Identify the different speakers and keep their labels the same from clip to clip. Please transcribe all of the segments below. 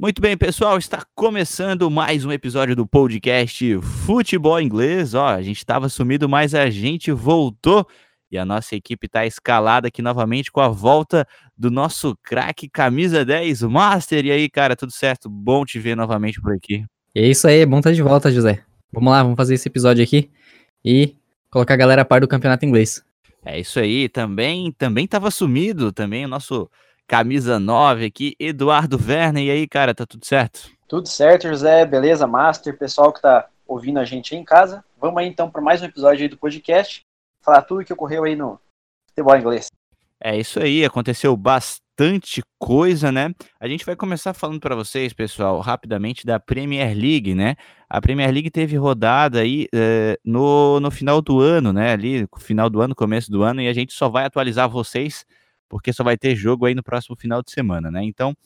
Speaker 1: Muito bem, pessoal, está começando mais um episódio do podcast Futebol Inglês. Ó, a gente estava sumido, mas a gente voltou e a nossa equipe está escalada aqui novamente com a volta do nosso craque camisa 10, Master. E aí, cara, tudo certo? Bom te ver novamente por aqui.
Speaker 2: É isso aí, bom estar de volta, José. Vamos lá, vamos fazer esse episódio aqui e colocar a galera a par do campeonato inglês.
Speaker 1: É isso aí, também também estava sumido, também o nosso camisa 9 aqui, Eduardo Werner. E aí, cara, tá tudo certo?
Speaker 3: Tudo certo, José, beleza, Master, pessoal que tá ouvindo a gente aí em casa. Vamos aí então para mais um episódio aí do podcast, falar tudo que ocorreu aí no futebol inglês.
Speaker 1: É isso aí, aconteceu bastante coisa, né? A gente vai começar falando para vocês, pessoal, rapidamente da Premier League, né? A Premier League teve rodada aí é, no, no final do ano, né? Ali, final do ano, começo do ano, e a gente só vai atualizar vocês porque só vai ter jogo aí no próximo final de semana, né? Então,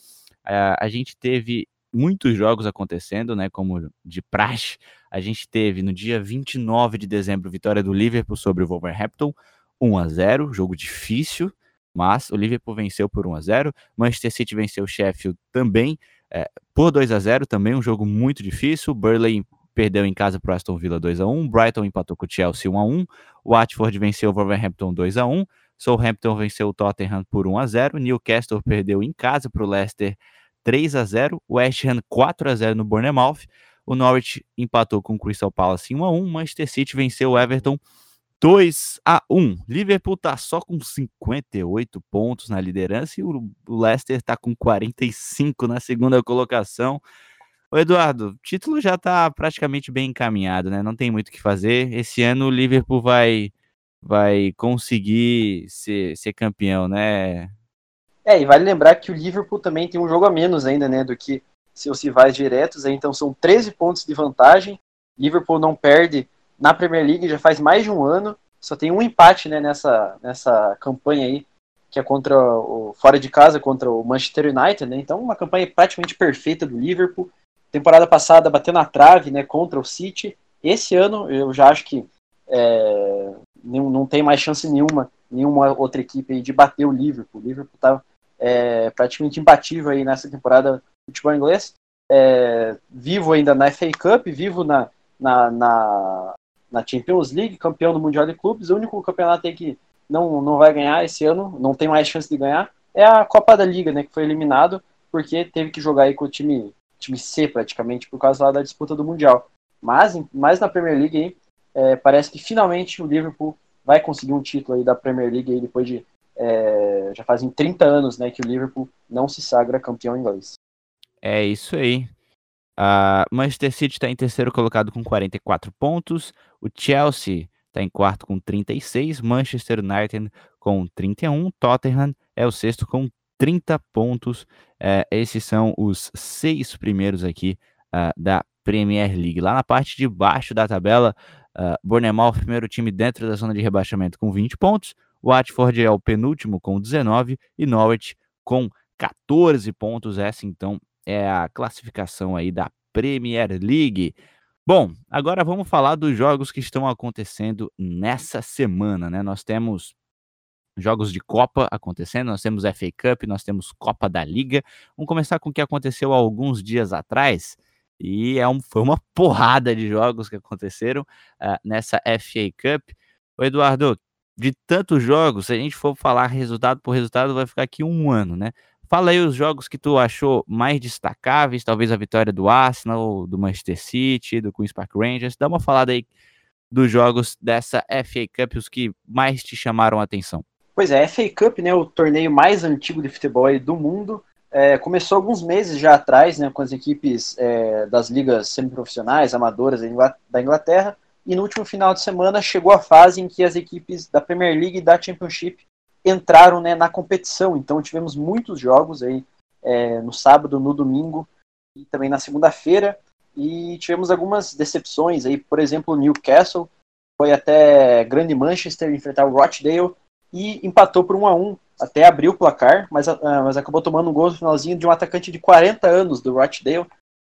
Speaker 1: a, a gente teve muitos jogos acontecendo, né? Como de praxe, a gente teve no dia 29 de dezembro vitória do Liverpool sobre o Wolverhampton, 1 a 0, jogo difícil, mas o Liverpool venceu por 1 a 0, Manchester City venceu o Sheffield também é, por 2 a 0, também um jogo muito difícil. Burley perdeu em casa para o Aston Villa 2 a 1, Brighton empatou com o Chelsea 1 a 1, Watford venceu o Wolverhampton 2 a 1. Southampton venceu o Tottenham por 1 a 0, Newcastle perdeu em casa para o Leicester 3 a 0, West Ham 4 a 0 no Bournemouth, o Norwich empatou com o Crystal Palace 1 a 1, Manchester City venceu o Everton 2 a 1. Liverpool tá só com 58 pontos na liderança e o Leicester tá com 45 na segunda colocação. Eduardo, o título já tá praticamente bem encaminhado, né? Não tem muito o que fazer. Esse ano o Liverpool vai vai conseguir ser, ser campeão, né?
Speaker 3: É, e vale lembrar que o Liverpool também tem um jogo a menos ainda, né, do que seus rivais diretos, então são 13 pontos de vantagem. Liverpool não perde na Premier League já faz mais de um ano, só tem um empate, né, nessa, nessa campanha aí, que é contra o fora de casa contra o Manchester United, né? Então uma campanha praticamente perfeita do Liverpool. Temporada passada bateu na trave, né, contra o City. Esse ano eu já acho que é, não, não tem mais chance nenhuma, nenhuma outra equipe de bater o Liverpool. O Liverpool está é, praticamente imbatível aí nessa temporada futebol inglês. É, vivo ainda na FA Cup, vivo na, na, na, na, Champions League, campeão do Mundial de Clubes. O único campeonato que não, não vai ganhar esse ano, não tem mais chance de ganhar, é a Copa da Liga, né, que foi eliminado porque teve que jogar aí com o time, time C praticamente, por causa lá da disputa do Mundial. Mas, mas na Premier League aí, é, parece que finalmente o Liverpool vai conseguir um título aí da Premier League aí depois de é, já fazem 30 anos né, que o Liverpool não se sagra campeão inglês.
Speaker 1: É isso aí. A uh, Manchester City está em terceiro colocado com 44 pontos, o Chelsea está em quarto com 36, Manchester United com 31, Tottenham é o sexto com 30 pontos. É, esses são os seis primeiros aqui uh, da Premier League. Lá na parte de baixo da tabela, Uh, Bournemouth, primeiro time dentro da zona de rebaixamento com 20 pontos. Watford é o penúltimo com 19 e Norwich com 14 pontos. Essa então é a classificação aí da Premier League. Bom, agora vamos falar dos jogos que estão acontecendo nessa semana, né? Nós temos jogos de Copa acontecendo, nós temos FA Cup, nós temos Copa da Liga. Vamos começar com o que aconteceu há alguns dias atrás. E é um, foi uma porrada de jogos que aconteceram uh, nessa FA Cup. O Eduardo, de tantos jogos, se a gente for falar resultado por resultado, vai ficar aqui um ano, né? Fala aí os jogos que tu achou mais destacáveis, talvez a vitória do Arsenal, do Manchester City, do Queen's Park Rangers. Dá uma falada aí dos jogos dessa FA Cup, os que mais te chamaram a atenção.
Speaker 3: Pois é, FA Cup, né, o torneio mais antigo de futebol do mundo, é, começou alguns meses já atrás, né, com as equipes é, das ligas semiprofissionais, amadoras da Inglaterra, e no último final de semana chegou a fase em que as equipes da Premier League e da Championship entraram né, na competição. Então tivemos muitos jogos aí é, no sábado, no domingo e também na segunda-feira. E tivemos algumas decepções aí, por exemplo, o Newcastle foi até Grande Manchester enfrentar o Rochdale e empatou por 1 a 1 até abriu o placar, mas, uh, mas acabou tomando um gol no finalzinho de um atacante de 40 anos do Rochdale,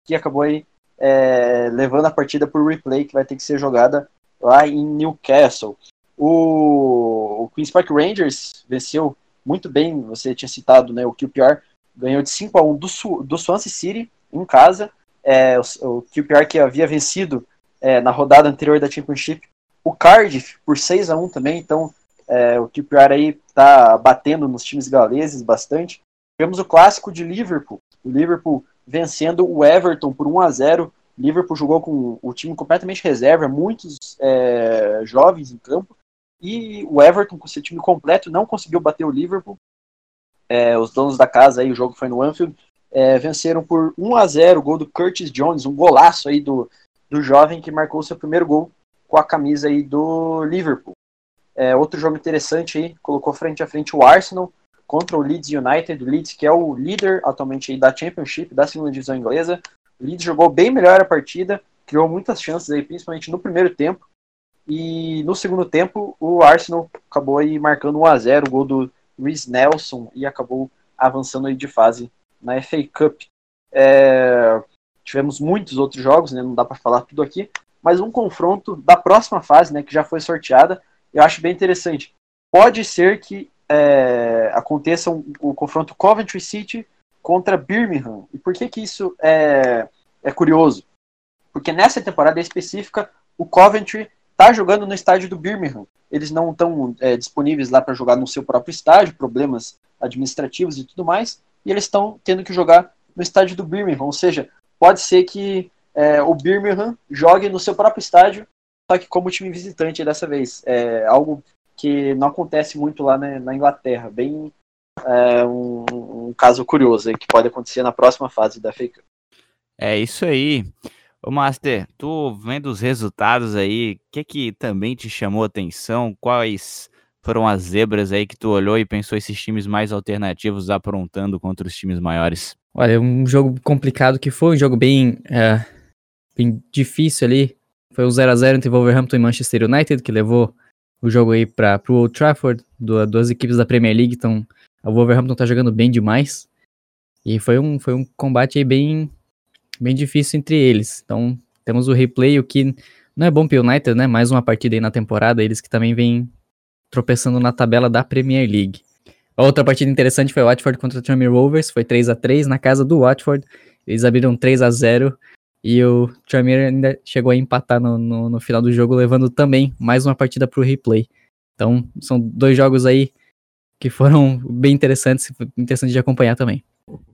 Speaker 3: que acabou aí é, levando a partida por replay, que vai ter que ser jogada lá em Newcastle. O, o Queen's Park Rangers venceu muito bem, você tinha citado né, o QPR, ganhou de 5 a 1 do, do Swansea City em casa. É, o, o QPR que havia vencido é, na rodada anterior da Championship o Cardiff por 6 a 1 também, então é, o QPR aí tá batendo nos times galeses bastante. Tivemos o clássico de Liverpool, o Liverpool vencendo o Everton por 1 a 0 Liverpool jogou com o time completamente reserva, muitos é, jovens em campo, e o Everton, com seu time completo, não conseguiu bater o Liverpool. É, os donos da casa, aí, o jogo foi no Anfield, é, venceram por 1 a 0 o gol do Curtis Jones, um golaço aí do, do jovem que marcou seu primeiro gol com a camisa aí do Liverpool. É, outro jogo interessante aí, colocou frente a frente o Arsenal contra o Leeds United, o Leeds que é o líder atualmente aí da Championship, da segunda divisão inglesa, o Leeds jogou bem melhor a partida, criou muitas chances aí, principalmente no primeiro tempo. E no segundo tempo, o Arsenal acabou aí marcando 1 a 0 o gol do Luiz Nelson e acabou avançando aí de fase na FA Cup. É, tivemos muitos outros jogos, né, não dá para falar tudo aqui, mas um confronto da próxima fase, né, que já foi sorteada, eu acho bem interessante. Pode ser que é, aconteça um, o confronto Coventry City contra Birmingham. E por que, que isso é, é curioso? Porque nessa temporada específica, o Coventry está jogando no estádio do Birmingham. Eles não estão é, disponíveis lá para jogar no seu próprio estádio, problemas administrativos e tudo mais, e eles estão tendo que jogar no estádio do Birmingham. Ou seja, pode ser que é, o Birmingham jogue no seu próprio estádio, só que como time visitante dessa vez. É algo que não acontece muito lá na, na Inglaterra. Bem é, um, um, caso curioso aí, que pode acontecer na próxima fase da FA Cup.
Speaker 1: É isso aí. Ô Master, tu vendo os resultados aí, o que que também te chamou a atenção? Quais foram as zebras aí que tu olhou e pensou esses times mais alternativos aprontando contra os times maiores?
Speaker 2: Olha, um jogo complicado que foi, um jogo bem, é, bem difícil ali. Foi um 0x0 entre Wolverhampton e Manchester United, que levou o jogo aí para o Old Trafford. Duas equipes da Premier League estão o Wolverhampton tá jogando bem demais. E foi um, foi um combate aí bem, bem difícil entre eles. Então, temos o replay, o que não é bom pro United, né? Mais uma partida aí na temporada, eles que também vêm tropeçando na tabela da Premier League. Outra partida interessante foi o Watford contra o Tranmere Rovers, foi 3 a 3 na casa do Watford. Eles abriram 3 a 0 e o Tranmere ainda chegou a empatar no, no, no final do jogo, levando também mais uma partida pro replay. Então, são dois jogos aí que foram bem interessantes, interessantes de acompanhar também.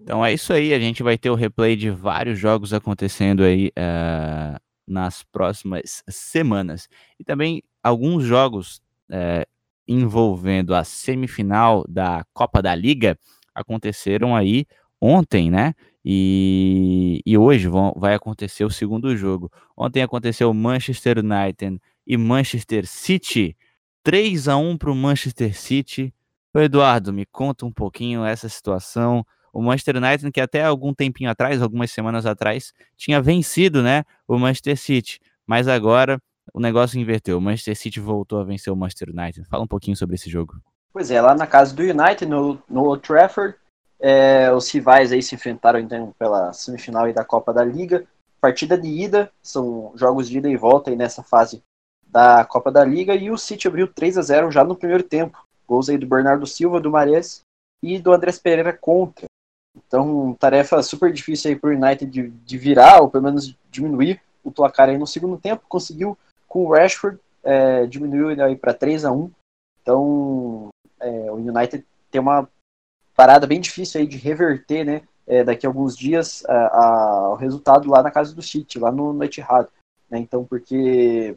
Speaker 1: Então é isso aí, a gente vai ter o replay de vários jogos acontecendo aí uh, nas próximas semanas. E também alguns jogos uh, envolvendo a semifinal da Copa da Liga aconteceram aí ontem, né? E, e hoje vão, vai acontecer o segundo jogo. Ontem aconteceu Manchester United e Manchester City. 3 a 1 para o Manchester City. Eduardo, me conta um pouquinho essa situação. O Manchester United, que até algum tempinho atrás, algumas semanas atrás, tinha vencido, né, o Manchester City, mas agora o negócio inverteu. O Manchester City voltou a vencer o Manchester United. Fala um pouquinho sobre esse jogo.
Speaker 3: Pois é, lá na casa do United, no, no Old Trafford, é, os rivais aí se enfrentaram então pela semifinal da Copa da Liga. Partida de ida, são jogos de ida e volta aí nessa fase da Copa da Liga, e o City abriu 3 a 0 já no primeiro tempo. Gols aí do Bernardo Silva, do Mares e do Andrés Pereira contra. Então, tarefa super difícil aí para o United de, de, virar, ou pelo menos diminuir o placar aí no segundo tempo. Conseguiu com o Rashford, é, diminuiu aí para 3 a 1 Então, é, o United tem uma parada bem difícil aí de reverter, né? É, daqui a alguns dias a, a, o resultado lá na casa do City, lá no, no Etihad. Né? Então, porque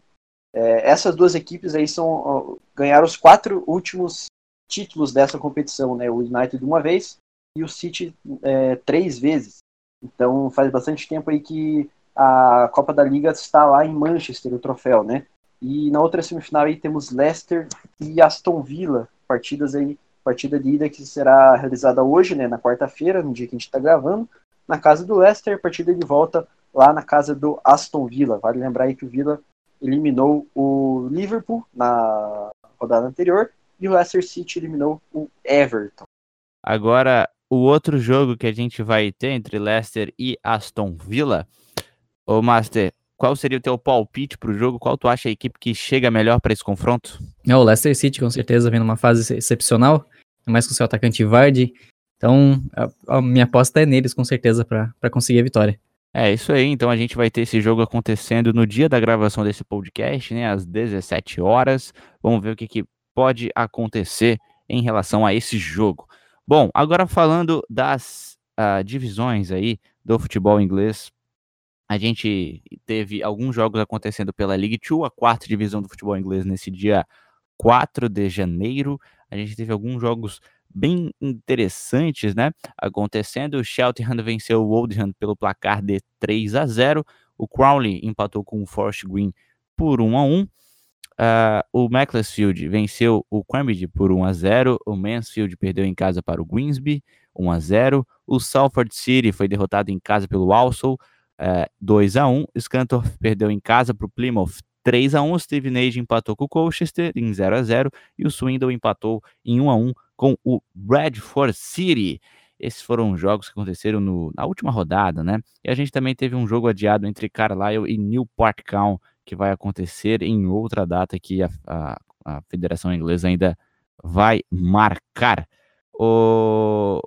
Speaker 3: é, essas duas equipes aí são ganharam os quatro últimos títulos dessa competição, né? O United uma vez e o City é, três vezes. Então faz bastante tempo aí que a Copa da Liga está lá em Manchester, o troféu, né? E na outra semifinal aí temos Leicester e Aston Villa, partidas aí, partida de ida que será realizada hoje, né? Na quarta-feira, no dia que a gente está gravando, na casa do Leicester, partida de volta lá na casa do Aston Villa. Vale lembrar aí que o Villa eliminou o Liverpool na rodada anterior e o Leicester City eliminou o Everton.
Speaker 1: Agora, o outro jogo que a gente vai ter entre Leicester e Aston Villa, ô Master, qual seria o teu palpite para o jogo? Qual tu acha a equipe que chega melhor para esse confronto?
Speaker 2: É, o Leicester City, com certeza, vem numa fase excepcional, mais com seu atacante Vardy, Então, a, a minha aposta é neles, com certeza, para conseguir a vitória.
Speaker 1: É isso aí, então a gente vai ter esse jogo acontecendo no dia da gravação desse podcast, né, às 17 horas. Vamos ver o que, que pode acontecer em relação a esse jogo. Bom, agora falando das uh, divisões aí do futebol inglês, a gente teve alguns jogos acontecendo pela League Two, a quarta divisão do futebol inglês, nesse dia 4 de janeiro. A gente teve alguns jogos bem interessantes, né? Acontecendo, o Cheltenham venceu o Oldham pelo placar de 3 a 0. O Crowley empatou com o Forest Green por 1 a 1. Uh, ah, o Macclesfield venceu o Cambridge por 1 a 0. O Mansfield perdeu em casa para o Greensby 1 a 0. O Salford City foi derrotado em casa pelo Walsall uh, 2 a 1. Scunthorpe perdeu em casa para o Plymouth 3 a 1. O Stevenage empatou com o Colchester em 0 a 0 e o Swindon empatou em 1 a 1 com o Bradford City. Esses foram jogos que aconteceram no, na última rodada, né? E a gente também teve um jogo adiado entre Carlisle e Newport County, que vai acontecer em outra data que a, a, a Federação Inglesa ainda vai marcar. O,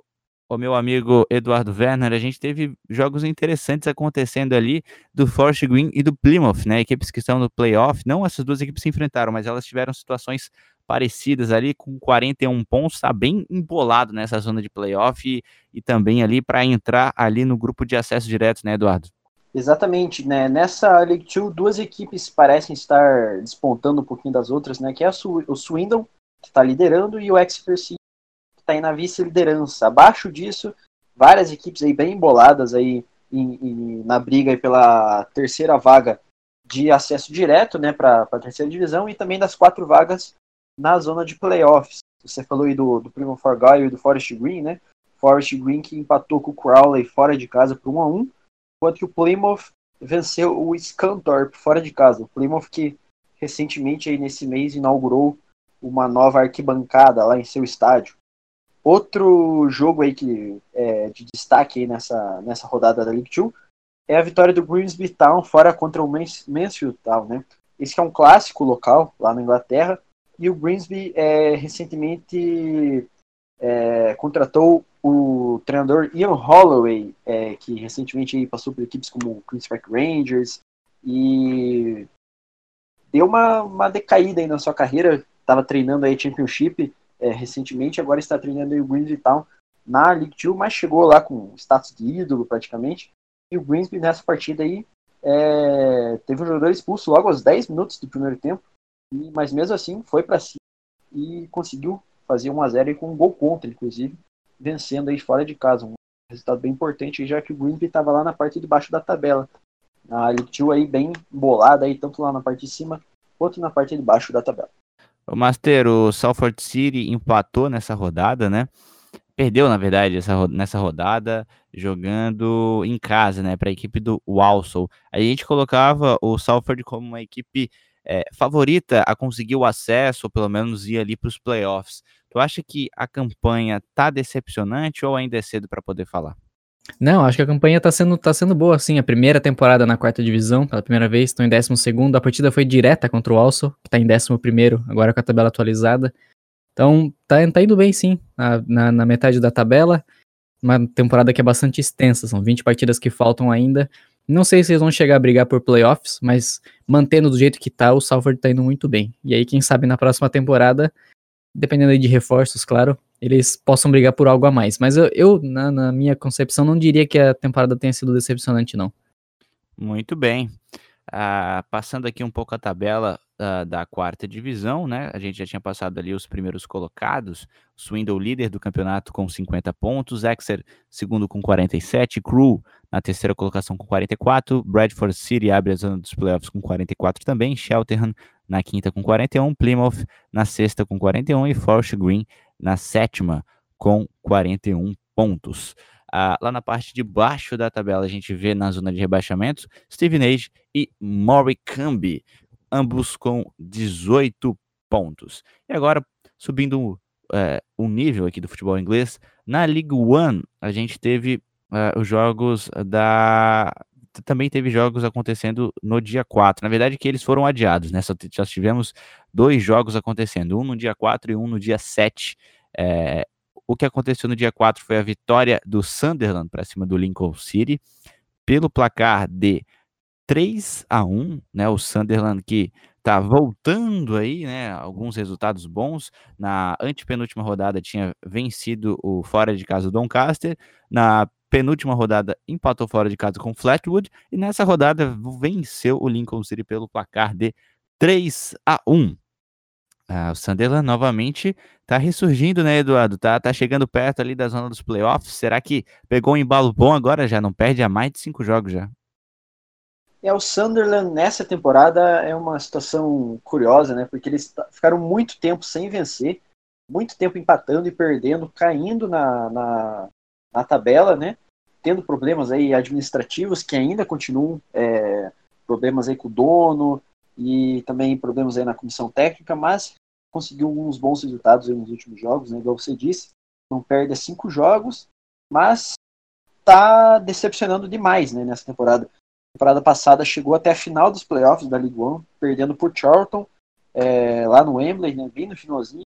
Speaker 1: o meu amigo Eduardo Werner, a gente teve jogos interessantes acontecendo ali do Forest Green e do Plymouth, né? Equipes que estão no playoff. Não essas duas equipes se enfrentaram, mas elas tiveram situações parecidas ali, com 41 pontos, está bem embolado nessa zona de playoff e, e também ali para entrar ali no grupo de acesso direto, né, Eduardo?
Speaker 3: Exatamente, né? Nessa League 2, duas equipes parecem estar despontando um pouquinho das outras, né? Que é o Swindon, que está liderando, e o Exeter City, está aí na vice-liderança. Abaixo disso, várias equipes aí bem emboladas aí em, em, na briga pela terceira vaga de acesso direto, né, para a terceira divisão, e também das quatro vagas na zona de playoffs. Você falou aí do, do Primo Forgaio e do Forest Green, né? Forest Green que empatou com o Crowley fora de casa por 1 a 1 enquanto que o Plymouth venceu o Scunthorpe fora de casa. O Plymouth que recentemente aí nesse mês inaugurou uma nova arquibancada lá em seu estádio. Outro jogo aí que é de destaque aí nessa, nessa rodada da League 2 é a vitória do Grimsby Town fora contra o Mansfield Town, né? Esse é um clássico local lá na Inglaterra e o Grimsby é, recentemente é, contratou o treinador Ian Holloway, é, que recentemente passou por equipes como o Queen's Park Rangers e deu uma, uma decaída aí na sua carreira. Estava treinando aí Championship é, recentemente, agora está treinando o Grimsby Town na League 2, mas chegou lá com status de ídolo praticamente. E o Grimsby nessa partida aí é, teve um jogador expulso logo aos 10 minutos do primeiro tempo e, mas mesmo assim foi para cima e conseguiu fazer 1 a 0 com um gol contra, inclusive, vencendo aí fora de casa. Um resultado bem importante, já que o Greenby estava lá na parte de baixo da tabela. A Litiu aí bem bolada aí, tanto lá na parte de cima quanto na parte de baixo da tabela.
Speaker 1: O Master, o Salford City empatou nessa rodada, né? Perdeu, na verdade, essa, nessa rodada, jogando em casa, né? Para a equipe do Walsall. A gente colocava o Salford como uma equipe é, favorita a conseguir o acesso, ou pelo menos ir ali para os playoffs. Tu acha que a campanha tá decepcionante ou ainda é cedo para poder falar?
Speaker 2: Não, acho que a campanha tá sendo, tá sendo boa, sim. A primeira temporada na quarta divisão, pela primeira vez, estão em décimo segundo. A partida foi direta contra o Also, que tá em décimo primeiro, agora com a tabela atualizada. Então, tá, tá indo bem, sim, na, na, na metade da tabela. Uma temporada que é bastante extensa, são 20 partidas que faltam ainda. Não sei se eles vão chegar a brigar por playoffs, mas mantendo do jeito que tá, o Salford tá indo muito bem. E aí, quem sabe na próxima temporada, dependendo de reforços, claro, eles possam brigar por algo a mais. Mas eu, eu na, na, minha concepção, não diria que a temporada tenha sido decepcionante, não.
Speaker 1: Muito bem. Uh, passando aqui um pouco a tabela uh, da quarta divisão, né? A gente já tinha passado ali os primeiros colocados. Swindle líder do campeonato com 50 pontos, Exeter segundo com 47, Crew na terceira colocação com 44, Bradford City abre a zona dos playoffs com 44 também, Cheltenham na quinta com 41, Plymouth na sexta com 41 e Forest Green na sétima com 41 pontos. Ah, lá na parte de baixo da tabela, a gente vê na zona de rebaixamentos Stevenage e Morecambe, ambos com 18 pontos. E agora, subindo é, o nível aqui do futebol inglês, na League One, a gente teve é, os jogos da. Também teve jogos acontecendo no dia 4. Na verdade, que eles foram adiados, né? Só, só tivemos dois jogos acontecendo, um no dia 4 e um no dia 7. É, o que aconteceu no dia 4 foi a vitória do Sunderland para cima do Lincoln City pelo placar de 3 a 1, né? O Sunderland que tá voltando aí, né? Alguns resultados bons. Na antepenúltima rodada tinha vencido o fora de casa do Doncaster. Na penúltima rodada empatou fora de casa com Flatwood. E nessa rodada venceu o Lincoln City pelo placar de 3 a 1. Ah, o Sunderland novamente tá ressurgindo, né, Eduardo? Tá, tá chegando perto ali da zona dos playoffs. Será que pegou um embalo bom agora? Já não perde há mais de cinco jogos já.
Speaker 3: É, o Sunderland nessa temporada é uma situação curiosa, né? Porque eles ficaram muito tempo sem vencer, muito tempo empatando e perdendo, caindo na, na, na tabela, né? Tendo problemas aí administrativos que ainda continuam, é, problemas aí com o dono, e também problemas aí na comissão técnica, mas conseguiu alguns bons resultados nos últimos jogos, né, igual você disse, não perde cinco jogos, mas está decepcionando demais né, nessa temporada. A temporada passada chegou até a final dos playoffs da League One, perdendo por Charlton, é, lá no Wembley, né, bem no finalzinho,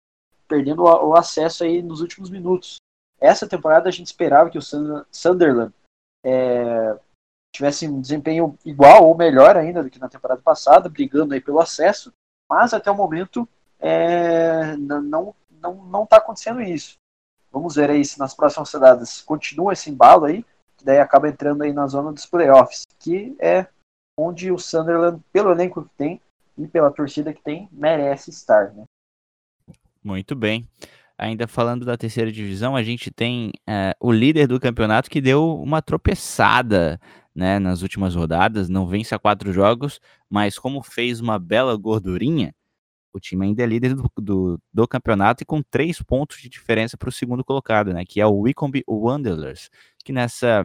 Speaker 3: perdendo o, o, acesso aí nos últimos minutos. Essa temporada a gente esperava que o Sunderland é, tivesse um desempenho igual ou melhor ainda do que na temporada passada, brigando aí pelo acesso, mas até o momento é, não não não está acontecendo isso. Vamos ver aí se nas próximas rodadas continua esse embalo aí, que daí acaba entrando aí na zona dos playoffs, que é onde o Sunderland, pelo elenco que tem e pela torcida que tem, merece estar, né?
Speaker 1: Muito bem. Ainda falando da terceira divisão, a gente tem é, o líder do campeonato que deu uma tropeçada né, nas últimas rodadas, não vence a quatro jogos, mas como fez uma bela gordurinha, o time ainda é líder do, do, do campeonato e com três pontos de diferença para o segundo colocado, né, que é o Wycombe Wanderers, que nessa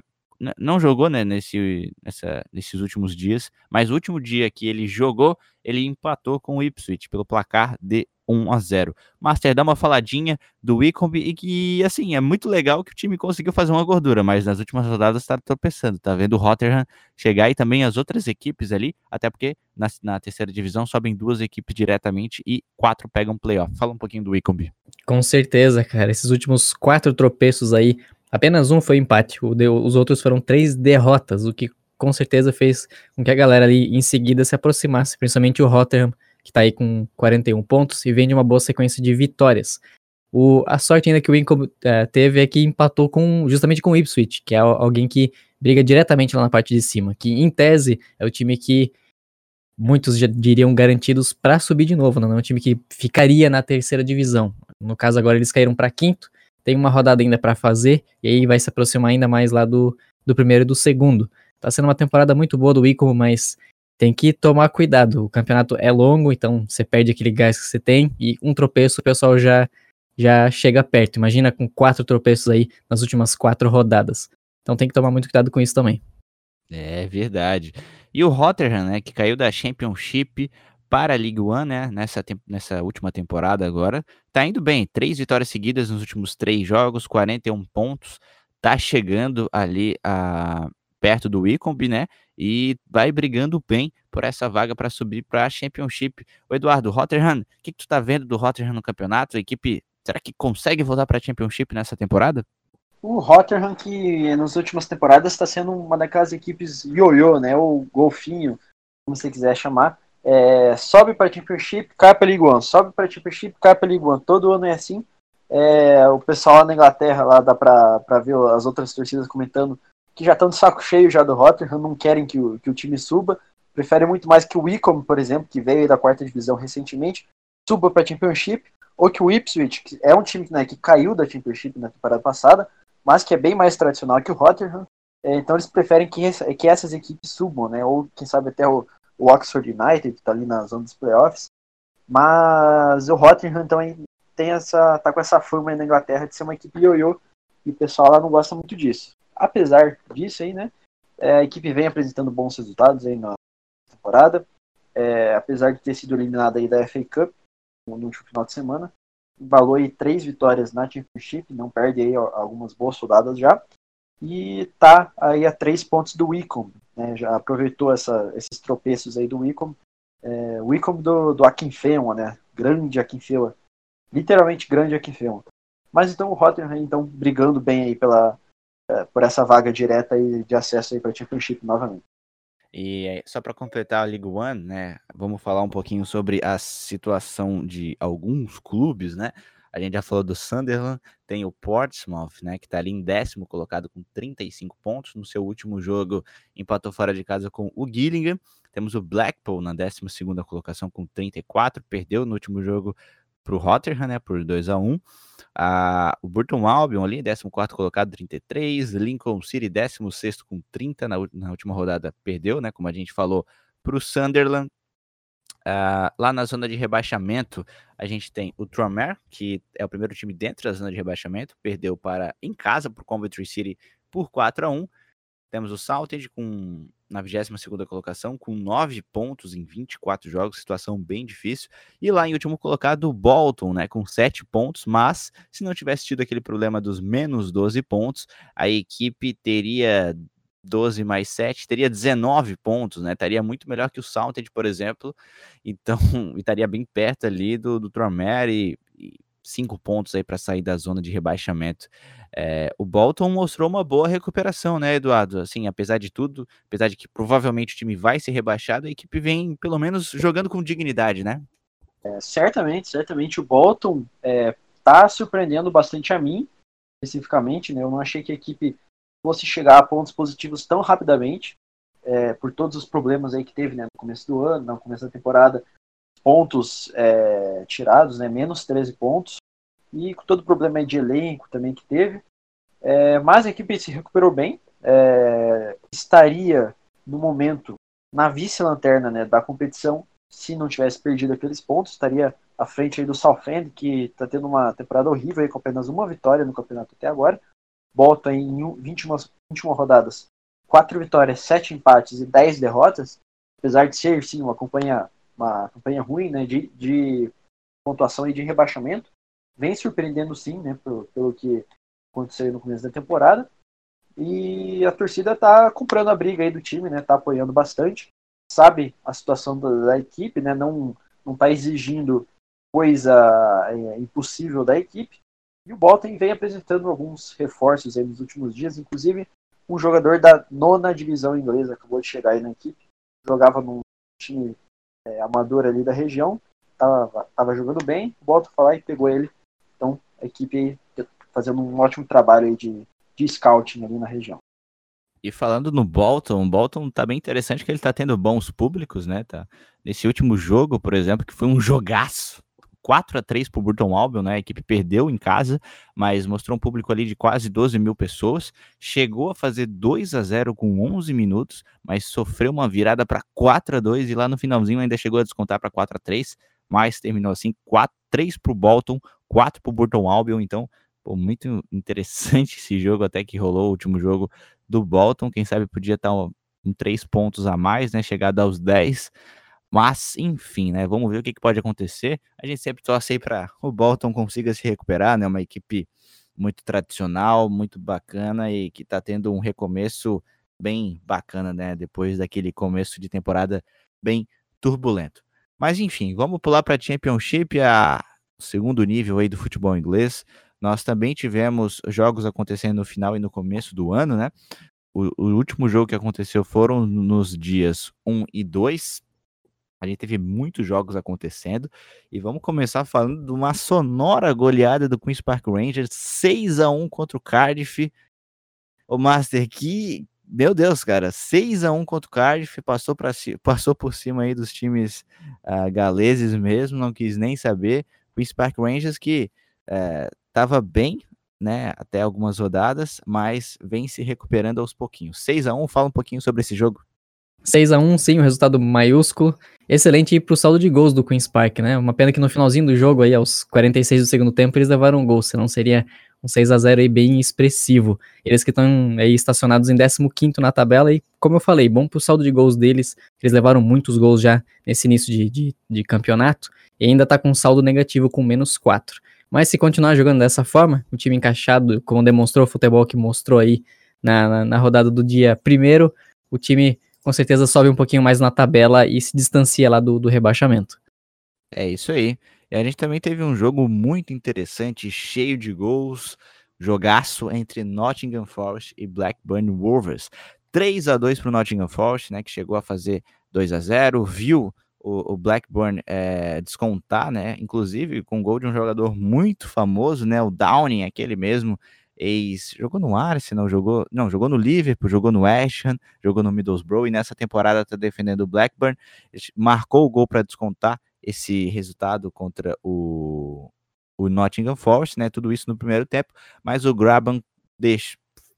Speaker 1: não jogou né, nesse, nessa, nesses últimos dias, mas o último dia que ele jogou, ele empatou com o Ipswich pelo placar de 1 a 0. Master, dá uma faladinha do Wicombe e que, assim, é muito legal que o time conseguiu fazer uma gordura, mas nas últimas rodadas está tropeçando, tá vendo o Rotterdam chegar e também as outras equipes ali, até porque na, na, terceira divisão sobem duas equipes diretamente e quatro pegam playoff. Fala um pouquinho do Wicombe.
Speaker 2: Com certeza, cara, esses últimos quatro tropeços aí, apenas um foi empate, os outros foram três derrotas, o que com certeza fez com que a galera ali em seguida se aproximasse, principalmente o Rotterdam, que está aí com 41 pontos e vem de uma boa sequência de vitórias. O, a sorte ainda que o Wincom é, teve é que empatou com justamente com o Ipswich, que é alguém que briga diretamente lá na parte de cima, que em tese é o time que muitos já diriam garantidos para subir de novo, não é um time que ficaria na terceira divisão. No caso agora eles caíram para quinto, tem uma rodada ainda para fazer e aí vai se aproximar ainda mais lá do, do primeiro e do segundo. Tá sendo uma temporada muito boa do Wicom, mas tem que tomar cuidado. O campeonato é longo, então você perde aquele gás que você tem e um tropeço o pessoal já já chega perto. Imagina com quatro tropeços aí nas últimas quatro rodadas. Então tem que tomar muito cuidado com isso também.
Speaker 1: É verdade. E o Rotterdam, né, que caiu da Championship para a League One, né, nessa, nessa última temporada agora, tá indo bem. Três vitórias seguidas nos últimos três jogos, 41 pontos. Tá chegando ali a, perto do Wicombe, né? E vai brigando bem por essa vaga para subir para a Championship. O Eduardo, Rotterdam, o que, que tu tá vendo do Rotterdam no campeonato? A equipe, será que consegue voltar para a Championship nessa temporada?
Speaker 3: O Rotterdam, que nas últimas temporadas está sendo uma daquelas equipes ioiô, né? Ou golfinho, como você quiser chamar. É, sobe para Championship, cai para League One. Sobe para Championship, cai para League One. Todo ano é assim. É, o pessoal lá na Inglaterra, lá dá para ver as outras torcidas comentando que já estão de saco cheio já do Rotterdam, não querem que o, que o time suba, preferem muito mais que o Wicom, por exemplo, que veio da quarta divisão recentemente, suba para Championship, ou que o Ipswich, que é um time né, que caiu da Championship na temporada passada, mas que é bem mais tradicional que o Rotterdam, é, então eles preferem que, que essas equipes subam, né, ou quem sabe até o, o Oxford United, que está ali na zona dos playoffs, mas o Rotterdam então tem essa, tá com essa fama aí na Inglaterra de ser uma equipe ioiô, e o pessoal lá não gosta muito disso. Apesar disso aí, né, é, a equipe vem apresentando bons resultados aí na temporada, é, apesar de ter sido eliminada aí da FA Cup no último final de semana, embalou aí três vitórias na Championship, não perde aí algumas boas rodadas já, e tá aí a três pontos do Wicom, né, já aproveitou essa, esses tropeços aí do Wicom, é, Wicom do, do Akinfewa, né, grande Akinfewa, literalmente grande Akinfewa. Mas então o Rotterdam então brigando bem aí pela, é, por essa vaga direta aí de acesso aí para Championship novamente.
Speaker 1: E só para completar a League One, né, vamos falar um pouquinho sobre a situação de alguns clubes, né? A gente já falou do Sunderland, tem o Portsmouth, né, que está ali em décimo colocado com 35 pontos. No seu último jogo, empatou fora de casa com o Gillingham. Temos o Blackpool na 12 colocação com 34, perdeu no último jogo para o Rotterdam, né, por 2 a 1 ah, O Burton Albion ali, 14 colocado, 33. Lincoln City, 16 com 30 na, na última rodada, perdeu, né, como a gente falou, para o Sunderland. Uh, lá na zona de rebaixamento, a gente tem o Tranmere, que é o primeiro time dentro da zona de rebaixamento, perdeu para em casa para o Coventry City por 4 a 1 Temos o Salted com na 22 colocação, com 9 pontos em 24 jogos, situação bem difícil. E lá em último colocado, o Bolton, né, com 7 pontos, mas se não tivesse tido aquele problema dos menos 12 pontos, a equipe teria 12 mais 7, teria 19 pontos, né? Estaria muito melhor que o Salted, por exemplo. Então, estaria bem perto ali do, do Tromere e, e cinco pontos aí para sair da zona de rebaixamento. É, o Bolton mostrou uma boa recuperação, né, Eduardo? Assim, apesar de tudo, apesar de que provavelmente o time vai ser rebaixado, a equipe vem pelo menos jogando com dignidade, né?
Speaker 3: É, certamente, certamente o Bolton está é, surpreendendo bastante a mim, especificamente, né? Eu não achei que a equipe fosse chegar a pontos positivos tão rapidamente, é, por todos os problemas aí que teve né, no começo do ano, no começo da temporada, pontos é, tirados, né, menos 13 pontos, e com todo o problema de elenco também que teve. É, mas a equipe se recuperou bem, é, estaria no momento na vice-lanterna né, da competição se não tivesse perdido aqueles pontos, estaria à frente aí do Southend, que está tendo uma temporada horrível aí, com apenas uma vitória no campeonato até agora. Bota em 21, 21 rodadas, 4 vitórias, 7 empates e 10 derrotas, apesar de ser sim uma campanha, uma campanha ruim né, de, de pontuação e de rebaixamento, vem surpreendendo sim, né, pelo, pelo que aconteceu no começo da temporada. E a torcida está comprando a briga aí do time, né, tá apoiando bastante, sabe a situação da, da equipe, né, não não está exigindo coisa é, impossível da equipe, e o Bolton vem apresentando alguns reforços nos últimos dias, inclusive um jogador da nona divisão inglesa acabou de chegar aí na equipe, jogava num time é, amador ali da região, tava, tava jogando bem, o Bolton foi lá e pegou ele. Então a equipe fazendo um ótimo trabalho aí de, de scouting ali na região.
Speaker 1: E falando no Bolton, o Bolton tá bem interessante que ele tá tendo bons públicos, né? Tá. Nesse último jogo, por exemplo, que foi um jogaço 4 a 3 para o Burton Albion, né? A equipe perdeu em casa, mas mostrou um público ali de quase 12 mil pessoas. Chegou a fazer 2 a 0 com 11 minutos, mas sofreu uma virada para 4 a 2 e lá no finalzinho ainda chegou a descontar para 4 a 3 mas terminou assim 4 3 para o Bolton, 4 para o Burton Albion. Então, pô, muito interessante esse jogo até que rolou o último jogo do Bolton. Quem sabe podia estar um, um 3 pontos a mais, né? Chegado aos 10. Mas, enfim, né? Vamos ver o que, que pode acontecer. A gente sempre torce aí para o Bolton consiga se recuperar, né? Uma equipe muito tradicional, muito bacana e que está tendo um recomeço bem bacana, né? Depois daquele começo de temporada bem turbulento. Mas enfim, vamos pular para a Championship, a segundo nível aí do futebol inglês. Nós também tivemos jogos acontecendo no final e no começo do ano, né? O, o último jogo que aconteceu foram nos dias 1 e 2, a gente teve muitos jogos acontecendo e vamos começar falando de uma sonora goleada do Queen's Park Rangers, 6 a 1 contra o Cardiff. O Master que, meu Deus, cara, 6 a 1 contra o Cardiff, passou para passou por cima aí dos times uh, galeses mesmo, não quis nem saber. Queen's Park Rangers que estava uh, bem, né, até algumas rodadas, mas vem se recuperando aos pouquinhos. 6 a 1, fala um pouquinho sobre esse jogo.
Speaker 2: 6 a 1 sim, o um resultado maiúsculo. Excelente ir pro saldo de gols do Queen's Park, né? Uma pena que no finalzinho do jogo, aí, aos 46 do segundo tempo, eles levaram um gol, senão seria um 6 a 0 aí bem expressivo. Eles que estão aí estacionados em 15 na tabela, e como eu falei, bom pro saldo de gols deles, eles levaram muitos gols já nesse início de, de, de campeonato, e ainda tá com um saldo negativo com menos 4. Mas se continuar jogando dessa forma, o time encaixado, como demonstrou o futebol que mostrou aí na, na, na rodada do dia primeiro, o time com certeza sobe um pouquinho mais na tabela e se distancia lá do, do rebaixamento.
Speaker 1: É isso aí. E a gente também teve um jogo muito interessante, cheio de gols, jogaço entre Nottingham Forest e Blackburn Rovers. 3 a 2 para o Nottingham Forest, né, que chegou a fazer 2 a 0 viu o, o Blackburn é, descontar, né, inclusive com gol de um jogador muito famoso, né, o Downing, aquele mesmo, ex, jogou no Arsenal, jogou, não, jogou no Liverpool, jogou no West Ham, jogou no Middlesbrough e nessa temporada está defendendo o Blackburn, marcou o gol para descontar esse resultado contra o, o Nottingham Forest, né, tudo isso no primeiro tempo, mas o Graban deixa,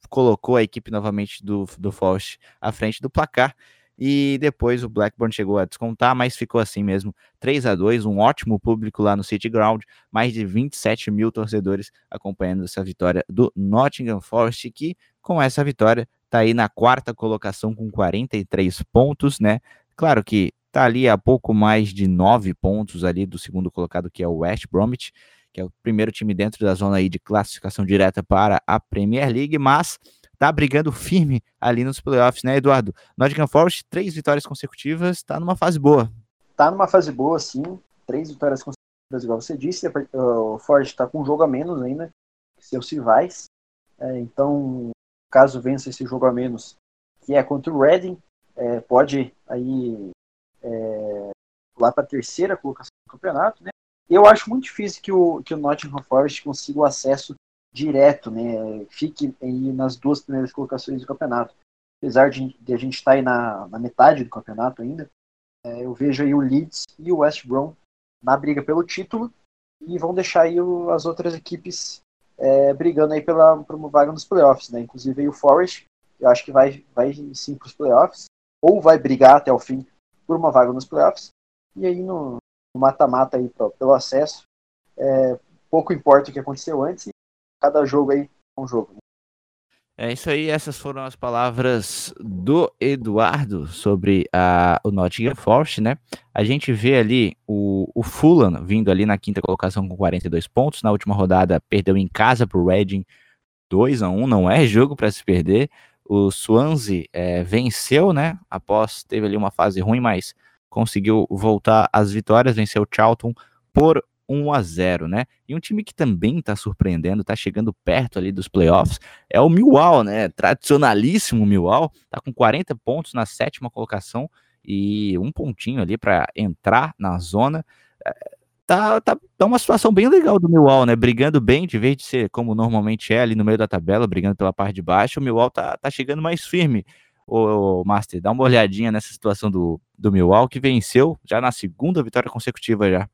Speaker 1: colocou a equipe novamente do, do Forest à frente do placar. E depois o Blackburn chegou a descontar, mas ficou assim mesmo, 3 a 2 um ótimo público lá no City Ground, mais de 27 mil torcedores acompanhando essa vitória do Nottingham Forest, que com essa vitória está aí na quarta colocação com 43 pontos, né? Claro que tá ali a pouco mais de 9 pontos ali do segundo colocado, que é o West Bromwich, que é o primeiro time dentro da zona aí de classificação direta para a Premier League, mas tá brigando firme ali nos playoffs, né, Eduardo? Nottingham Forest, três vitórias consecutivas, tá numa fase boa.
Speaker 3: Tá numa fase boa, sim. Três vitórias consecutivas, igual você disse. O Forest tá com um jogo a menos ainda que seus rivais. É, então, caso vença esse jogo a menos, que é contra o Reading, é, pode aí é, lá para a terceira colocação do campeonato, né? Eu acho muito difícil que o, que o Nottingham Forest consiga o acesso direto, né? Fique aí nas duas primeiras colocações do campeonato. Apesar de, de a gente estar tá aí na, na, metade do campeonato ainda, é, eu vejo aí o Leeds e o West Brom na briga pelo título e vão deixar aí o, as outras equipes é, brigando aí pela, por uma vaga nos playoffs, né? Inclusive aí o Forest, eu acho que vai, vai sim para os playoffs, ou vai brigar até o fim por uma vaga nos playoffs. E aí no, mata-mata aí pelo acesso. É, pouco importa o que aconteceu antes, cada jogo aí é um jogo. Né?
Speaker 1: É isso aí, essas foram as palavras do Eduardo sobre a, o Nottingham Forest, né? A gente vê ali o, o Fulham vindo ali na quinta colocação com 42 pontos. Na última rodada perdeu em casa para o Reading 2 a 1 não é jogo para se perder. O Swansea é, venceu, né? Após teve ali uma fase ruim, mas conseguiu voltar às vitórias, venceu o Charlton por 1 a 0, né? E um time que também está surpreendendo, está chegando perto ali dos playoffs, é o Millwall, né? Tradicionalíssimo Millwall, tá com 40 pontos na sétima colocação e um pontinho ali para entrar na zona. É, tá, tá, tá uma situação bem legal do Millwall, né? Brigando bem, de vez de ser como normalmente é ali no meio da tabela, brigando pela parte de baixo, o Millwall tá, tá chegando mais firme ô, Master, dá uma olhadinha nessa situação do, do Millwall, que venceu já na segunda vitória consecutiva já.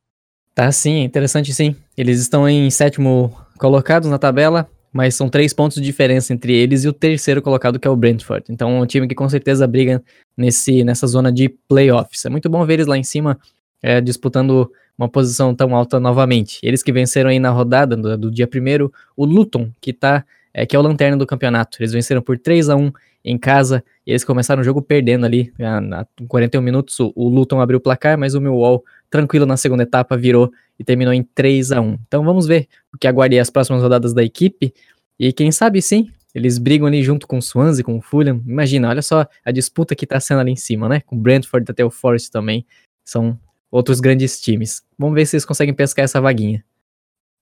Speaker 2: Tá sim, é interessante sim. Eles estão em sétimo colocados na tabela, mas são três pontos de diferença entre eles e o terceiro colocado, que é o Brentford. Então é um time que com certeza briga nesse, nessa zona de playoffs. É muito bom ver eles lá em cima é, disputando uma posição tão alta novamente. Eles que venceram aí na rodada do, do dia primeiro, o Luton, que tá é, que é o lanterna do campeonato. Eles venceram por 3 a 1 em casa, e eles começaram o jogo perdendo ali, na, 41 minutos o, o Luton abriu o placar, mas o Millwall, tranquilo na segunda etapa, virou e terminou em 3 a 1 Então vamos ver o que aguarda as próximas rodadas da equipe, e quem sabe sim, eles brigam ali junto com o Swansea, com o Fulham, imagina, olha só a disputa que tá sendo ali em cima, né, com o Brentford até o Forest também, são outros grandes times. Vamos ver se eles conseguem pescar essa vaguinha.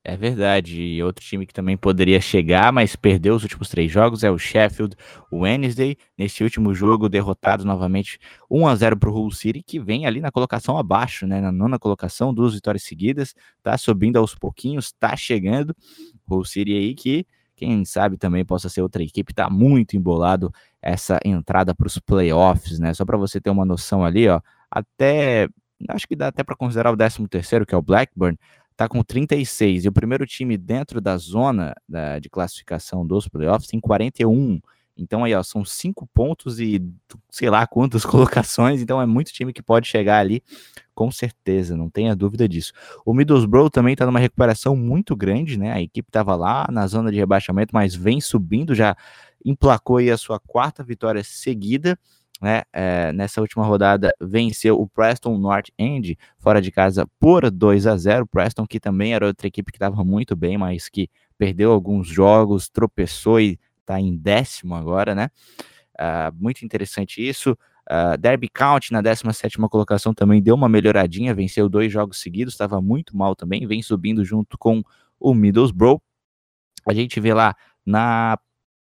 Speaker 1: É verdade. E outro time que também poderia chegar, mas perdeu os últimos três jogos é o Sheffield Wednesday. Neste último jogo, derrotado novamente 1 a 0 para o Hull City, que vem ali na colocação abaixo, né? Na nona colocação, duas vitórias seguidas, tá subindo aos pouquinhos, tá chegando. Hull City aí que, quem sabe também possa ser outra equipe, tá muito embolado essa entrada para os playoffs, né? Só para você ter uma noção ali, ó, até acho que dá até para considerar o 13 terceiro, que é o Blackburn, está com 36 e o primeiro time dentro da zona da, de classificação dos playoffs tem 41. Então aí, ó, são cinco pontos e sei lá quantas colocações, então é muito time que pode chegar ali, com certeza, não tenha dúvida disso. O Middlesbrough também está numa recuperação muito grande, né? A equipe estava lá na zona de rebaixamento, mas vem subindo, já emplacou aí a sua quarta vitória seguida né, é, nessa última rodada venceu o Preston North End fora de casa por 2 a 0. Preston que também era outra equipe que estava muito bem, mas que perdeu alguns jogos, tropeçou e está em décimo agora, né? Uh, muito interessante isso. Uh, Derby County na 17 colocação também deu uma melhoradinha, venceu dois jogos seguidos, estava muito mal também, vem subindo junto com o Middlesbrough. A gente vê lá na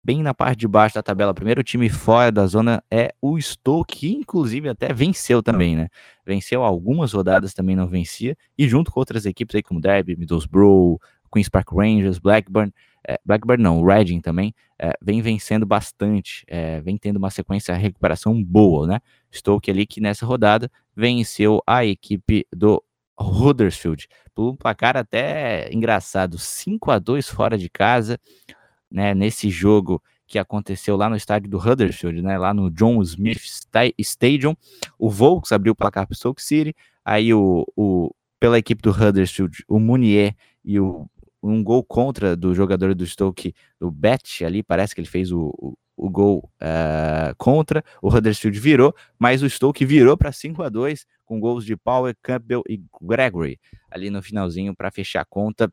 Speaker 1: bem na parte de baixo da tabela, primeiro time fora da zona é o Stoke, que inclusive até venceu também, né? Venceu algumas rodadas, também não vencia, e junto com outras equipes aí como Derby, Middlesbrough, Queen's Park Rangers, Blackburn, é, Blackburn não, Reading também, é, vem vencendo bastante, é, vem tendo uma sequência de recuperação boa, né? Stoke ali que nessa rodada venceu a equipe do Huddersfield, por um placar até engraçado, 5 a 2 fora de casa, né, nesse jogo que aconteceu lá no estádio do Huddersfield, né, lá no John Smith Stadium, o Volks abriu o placar para o Stoke City, aí o, o, pela equipe do Huddersfield, o Munier e o, um gol contra do jogador do Stoke, o Bet ali, parece que ele fez o, o, o gol uh, contra, o Huddersfield virou, mas o Stoke virou para 5 a 2 com gols de Power, Campbell e Gregory ali no finalzinho para fechar a conta.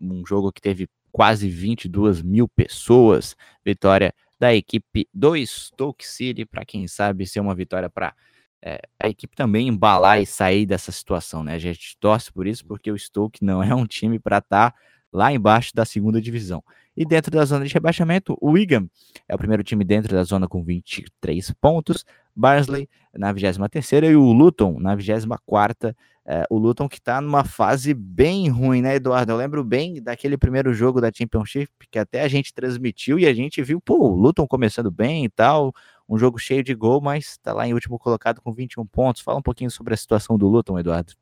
Speaker 1: Um jogo que teve quase 22 mil pessoas. Vitória da equipe do Stoke City, para quem sabe ser uma vitória para é, a equipe também embalar e sair dessa situação, né? A gente torce por isso, porque o Stoke não é um time para estar tá lá embaixo da segunda divisão. E dentro da zona de rebaixamento, o Wigan é o primeiro time dentro da zona com 23 pontos, Barnsley na 23 e o Luton na 24 é, o Luton que está numa fase bem ruim, né, Eduardo? Eu lembro bem daquele primeiro jogo da Championship que até a gente transmitiu e a gente viu, pô, o Luton começando bem e tal, um jogo cheio de gol, mas está lá em último colocado com 21 pontos. Fala um pouquinho sobre a situação do Luton, Eduardo.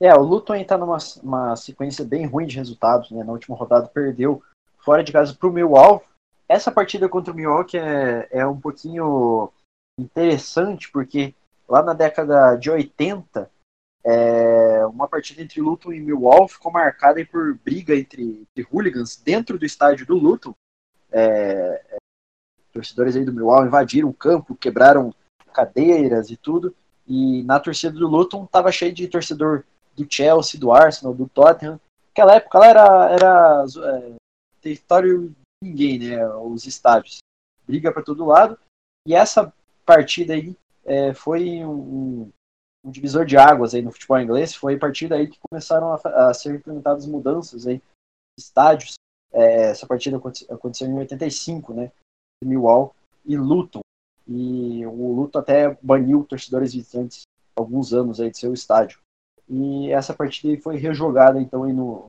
Speaker 3: É, o Luton está numa sequência bem ruim de resultados, né? Na última rodada perdeu fora de casa para o Millwall. Essa partida contra o Millwall é, é um pouquinho interessante, porque lá na década de 80 é, uma partida entre Luton e Millwall ficou marcada por briga entre, entre hooligans dentro do estádio do Luton. É, é, torcedores aí do Millwall invadiram o campo, quebraram cadeiras e tudo. E na torcida do Luton tava cheio de torcedor do Chelsea, do Arsenal, do Tottenham. Naquela época lá era, era é, território de ninguém, né? Os estádios. Briga para todo lado. E essa partida aí é, foi um, um divisor de águas aí no futebol inglês. Foi a partir daí que começaram a, a ser implementadas mudanças aí, estádios. É, essa partida aconteceu em 85, né? Millwall e Luton. E o Luton até baniu torcedores visitantes alguns anos aí de seu estádio. E essa partida foi rejogada então aí no,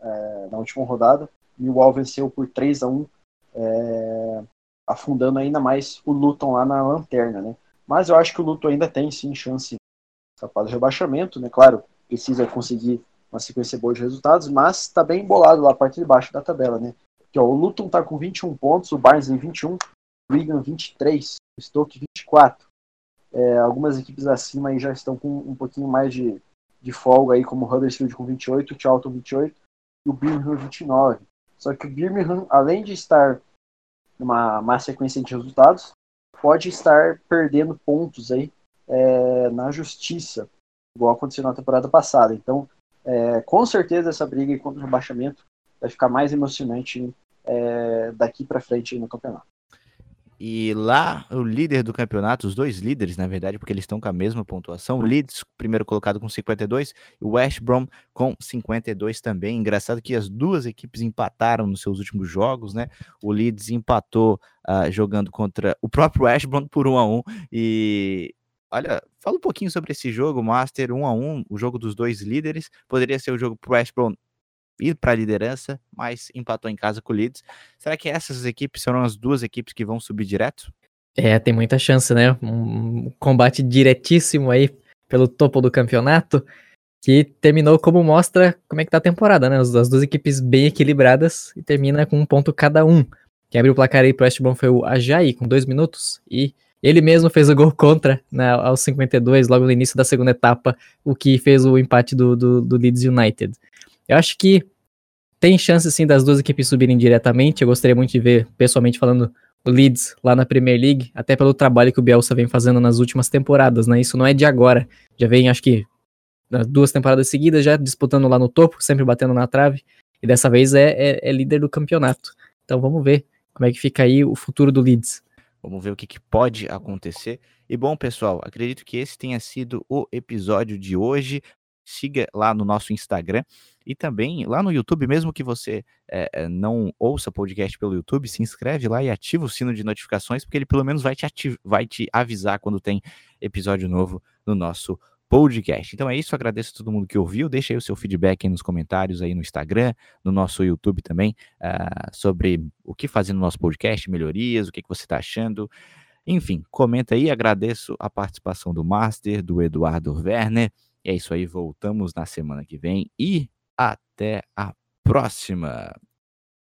Speaker 3: é, na última rodada. Millwall venceu por 3 a 1 é, afundando ainda mais o Luton lá na lanterna, né? Mas eu acho que o Luton ainda tem sim chance escapar do rebaixamento, né? Claro, precisa conseguir uma sequência boa de resultados, mas está bem embolado lá a parte de baixo da tabela, né? Aqui, ó, o Luton está com 21 pontos, o Barnsley 21, o Wigan 23, o Stoke 24. É, algumas equipes acima aí já estão com um pouquinho mais de, de folga aí, como o Huddersfield com 28, o Charlton 28 e o Birmingham 29. Só que o Birmingham, além de estar numa má sequência de resultados, pode estar perdendo pontos aí é, na justiça, igual aconteceu na temporada passada. Então, é, com certeza essa briga contra o rebaixamento vai ficar mais emocionante é, daqui para frente no campeonato.
Speaker 1: E lá, o líder do campeonato, os dois líderes, na verdade, porque eles estão com a mesma pontuação. O Leeds, primeiro colocado com 52, e o West Brom com 52 também. Engraçado que as duas equipes empataram nos seus últimos jogos, né? O Leeds empatou uh, jogando contra o próprio West Brom por 1 a 1 e Olha, fala um pouquinho sobre esse jogo, Master 1 a 1 o jogo dos dois líderes. Poderia ser o jogo pro West Brom ir para a liderança, mas empatou em casa com o Leeds. Será que essas equipes serão as duas equipes que vão subir direto?
Speaker 2: É, tem muita chance, né? Um combate diretíssimo aí pelo topo do campeonato, que terminou como mostra como é que tá a temporada, né? As, duas equipes bem equilibradas e termina com um ponto cada um. Quem abriu o placar aí pro West Brom foi o Ajayi, com dois minutos, e ele mesmo fez o gol contra né, aos 52, logo no início da segunda etapa, o que fez o empate do, do, do Leeds United. Eu acho que tem chance sim das duas equipes subirem diretamente. Eu gostaria muito de ver, pessoalmente falando, o Leeds lá na Premier League, até pelo trabalho que o Bielsa vem fazendo nas últimas temporadas, né? Isso não é de agora. Já vem, acho que, duas temporadas seguidas já disputando lá no topo, sempre batendo na trave. E dessa vez é, é, é líder do campeonato. Então vamos ver como é que fica aí o futuro do Leeds.
Speaker 1: Vamos ver o que, que, pode acontecer. E bom, pessoal, acredito que esse tenha sido o episódio de hoje. Siga lá no nosso Instagram e também lá no YouTube, mesmo que você é, não ouça podcast pelo YouTube, se inscreve lá e ativa o sino de notificações, porque ele pelo menos vai te, vai te avisar quando tem episódio novo no nosso podcast. Então é isso, agradeço a todo mundo que ouviu. Deixa aí o seu feedback aí nos comentários aí no Instagram, no nosso YouTube também, uh, sobre o que fazer no nosso podcast, melhorias, o que, que você está achando. Enfim, comenta aí, agradeço a participação do Master, do Eduardo Werner. E é isso aí, voltamos na semana que vem e até a próxima.